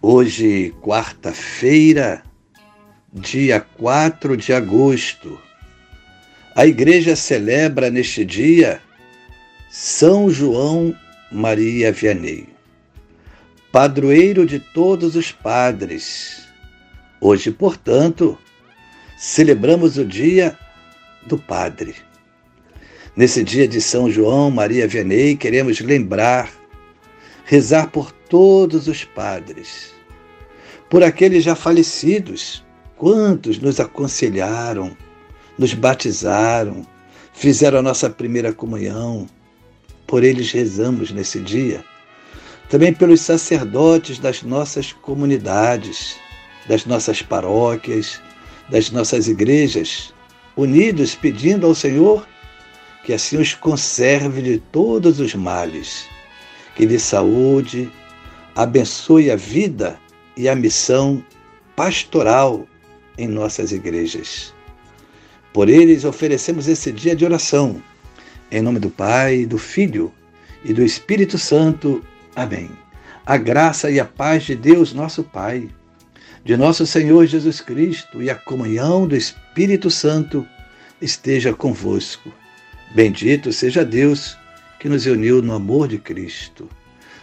Hoje, quarta-feira, dia 4 de agosto, a igreja celebra neste dia São João Maria Vianney, padroeiro de todos os padres. Hoje, portanto, celebramos o dia do padre. Nesse dia de São João Maria Vianney, queremos lembrar rezar por todos os padres, por aqueles já falecidos, quantos nos aconselharam, nos batizaram, fizeram a nossa primeira comunhão. Por eles rezamos nesse dia. Também pelos sacerdotes das nossas comunidades, das nossas paróquias, das nossas igrejas, unidos pedindo ao Senhor que assim os conserve de todos os males que lhe saúde, abençoe a vida e a missão pastoral em nossas igrejas. Por eles oferecemos esse dia de oração. Em nome do Pai, do Filho e do Espírito Santo. Amém. A graça e a paz de Deus, nosso Pai, de nosso Senhor Jesus Cristo e a comunhão do Espírito Santo esteja convosco. Bendito seja Deus que nos uniu no amor de Cristo.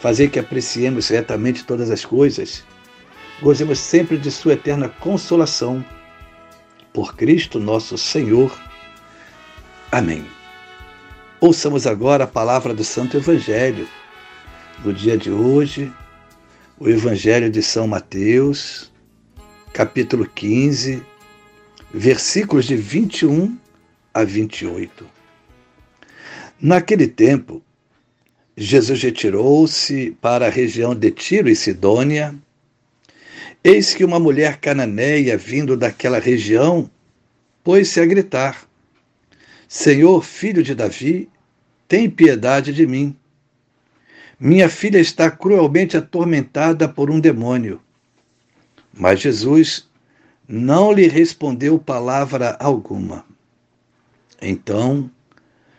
fazer que apreciemos retamente todas as coisas, gozemos sempre de Sua eterna consolação. Por Cristo nosso Senhor. Amém. Ouçamos agora a palavra do Santo Evangelho. No dia de hoje, o Evangelho de São Mateus, capítulo 15, versículos de 21 a 28. Naquele tempo, Jesus retirou-se para a região de Tiro e Sidônia. Eis que uma mulher cananeia, vindo daquela região, pôs-se a gritar: Senhor, filho de Davi, tem piedade de mim. Minha filha está cruelmente atormentada por um demônio. Mas Jesus não lhe respondeu palavra alguma. Então,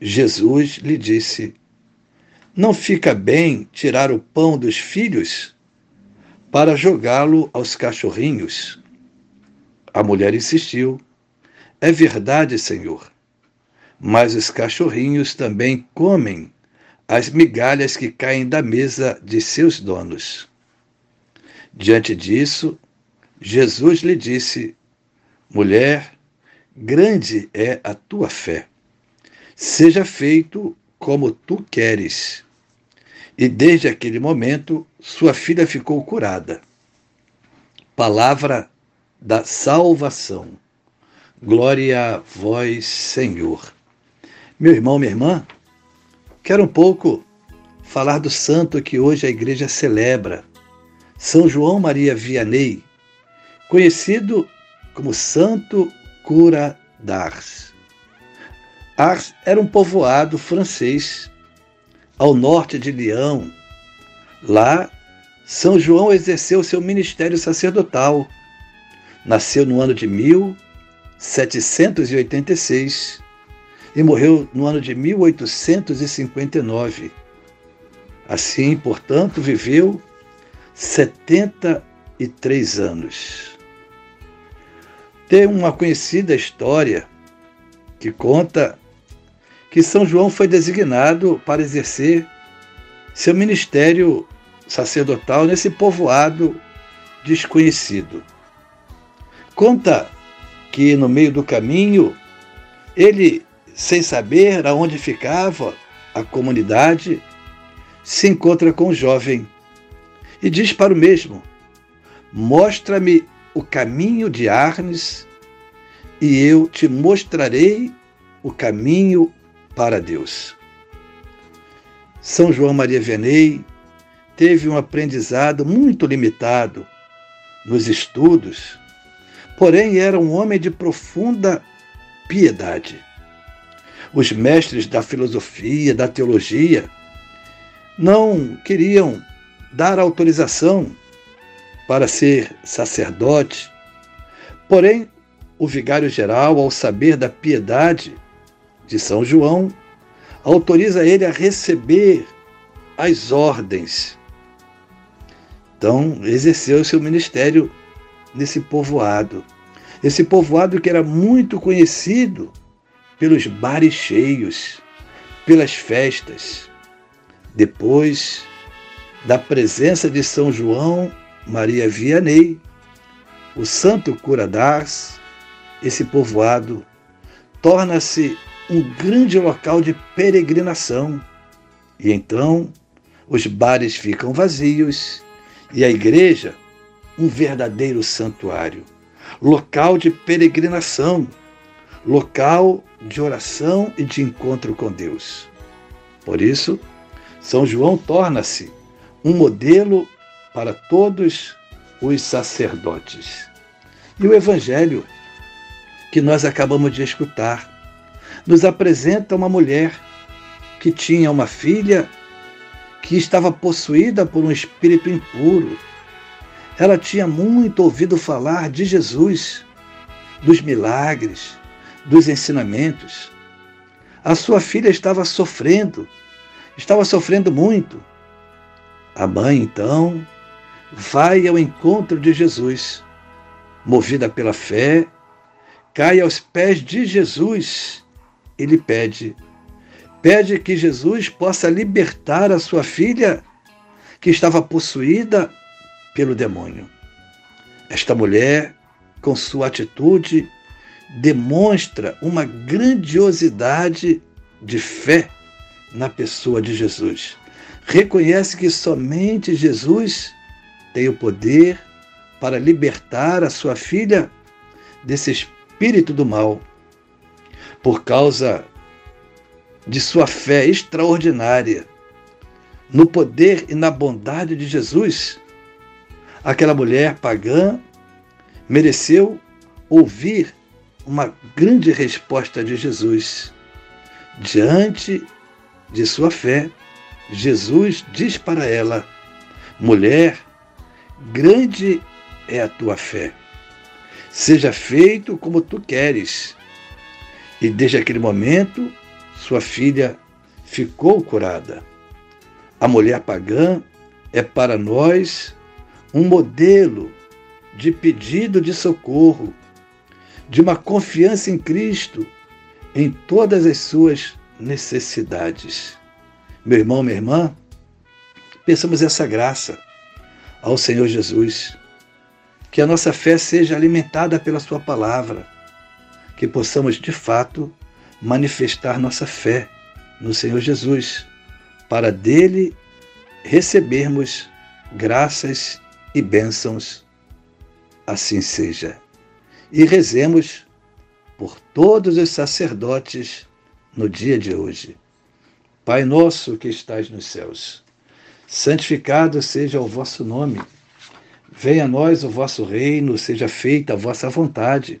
Jesus lhe disse: Não fica bem tirar o pão dos filhos para jogá-lo aos cachorrinhos. A mulher insistiu: É verdade, Senhor, mas os cachorrinhos também comem as migalhas que caem da mesa de seus donos. Diante disso, Jesus lhe disse: Mulher, grande é a tua fé Seja feito como tu queres. E desde aquele momento, sua filha ficou curada. Palavra da salvação. Glória a vós, Senhor. Meu irmão, minha irmã, quero um pouco falar do santo que hoje a igreja celebra, São João Maria Vianney, conhecido como Santo Cura d'Ars. Ars era um povoado francês ao norte de Lyon. Lá, São João exerceu seu ministério sacerdotal. Nasceu no ano de 1786 e morreu no ano de 1859. Assim, portanto, viveu 73 anos. Tem uma conhecida história que conta que São João foi designado para exercer seu ministério sacerdotal nesse povoado desconhecido. Conta que no meio do caminho, ele, sem saber aonde ficava a comunidade, se encontra com o jovem e diz para o mesmo: Mostra-me o caminho de Arnes e eu te mostrarei o caminho para Deus. São João Maria Vianney teve um aprendizado muito limitado nos estudos, porém era um homem de profunda piedade. Os mestres da filosofia, da teologia, não queriam dar autorização para ser sacerdote, porém, o vigário-geral, ao saber da piedade de São João, autoriza ele a receber as ordens então, exerceu seu ministério nesse povoado. Esse povoado que era muito conhecido pelos bares cheios, pelas festas. Depois da presença de São João Maria Vianney, o santo cura d'Ars, esse povoado torna-se um grande local de peregrinação. E então os bares ficam vazios e a igreja um verdadeiro santuário, local de peregrinação, local de oração e de encontro com Deus. Por isso, São João torna-se um modelo para todos os sacerdotes. E o Evangelho que nós acabamos de escutar nos apresenta uma mulher que tinha uma filha que estava possuída por um espírito impuro. Ela tinha muito ouvido falar de Jesus, dos milagres, dos ensinamentos. A sua filha estava sofrendo, estava sofrendo muito. A mãe, então, vai ao encontro de Jesus, movida pela fé, cai aos pés de Jesus e lhe pede pede que Jesus possa libertar a sua filha que estava possuída pelo demônio. Esta mulher, com sua atitude, demonstra uma grandiosidade de fé na pessoa de Jesus. Reconhece que somente Jesus tem o poder para libertar a sua filha desse espírito do mal. Por causa de sua fé extraordinária no poder e na bondade de Jesus, aquela mulher pagã mereceu ouvir uma grande resposta de Jesus. Diante de sua fé, Jesus diz para ela: Mulher, grande é a tua fé. Seja feito como tu queres. E desde aquele momento, sua filha ficou curada. A mulher pagã é para nós um modelo de pedido de socorro, de uma confiança em Cristo em todas as suas necessidades. Meu irmão, minha irmã, pensamos essa graça ao Senhor Jesus. Que a nossa fé seja alimentada pela Sua palavra, que possamos de fato manifestar nossa fé no Senhor Jesus, para dele recebermos graças e bênçãos. Assim seja. E rezemos por todos os sacerdotes no dia de hoje. Pai nosso que estás nos céus, santificado seja o vosso nome. Venha a nós o vosso reino, seja feita a vossa vontade,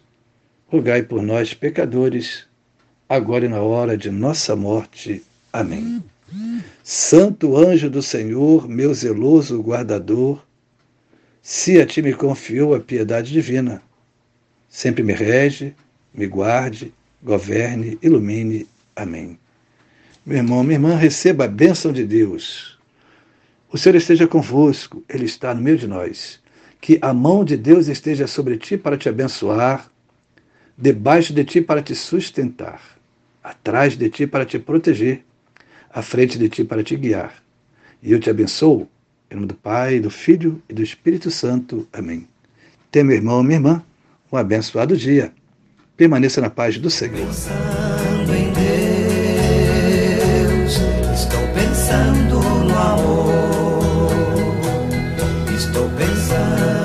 rogai por nós, pecadores, agora e na hora de nossa morte. Amém. Santo anjo do Senhor, meu zeloso guardador, se a ti me confiou a piedade divina, sempre me rege, me guarde, governe, ilumine. Amém. Meu irmão, minha irmã, receba a bênção de Deus. O Senhor esteja convosco, Ele está no meio de nós. Que a mão de Deus esteja sobre ti para te abençoar, debaixo de ti para te sustentar, atrás de ti para te proteger, à frente de ti para te guiar. E eu te abençoo em nome do Pai, do Filho e do Espírito Santo. Amém. Tenha, meu irmão, minha irmã, um abençoado dia. Permaneça na paz do Senhor. Pensando em Deus, estou pensando no amor. Estou pensando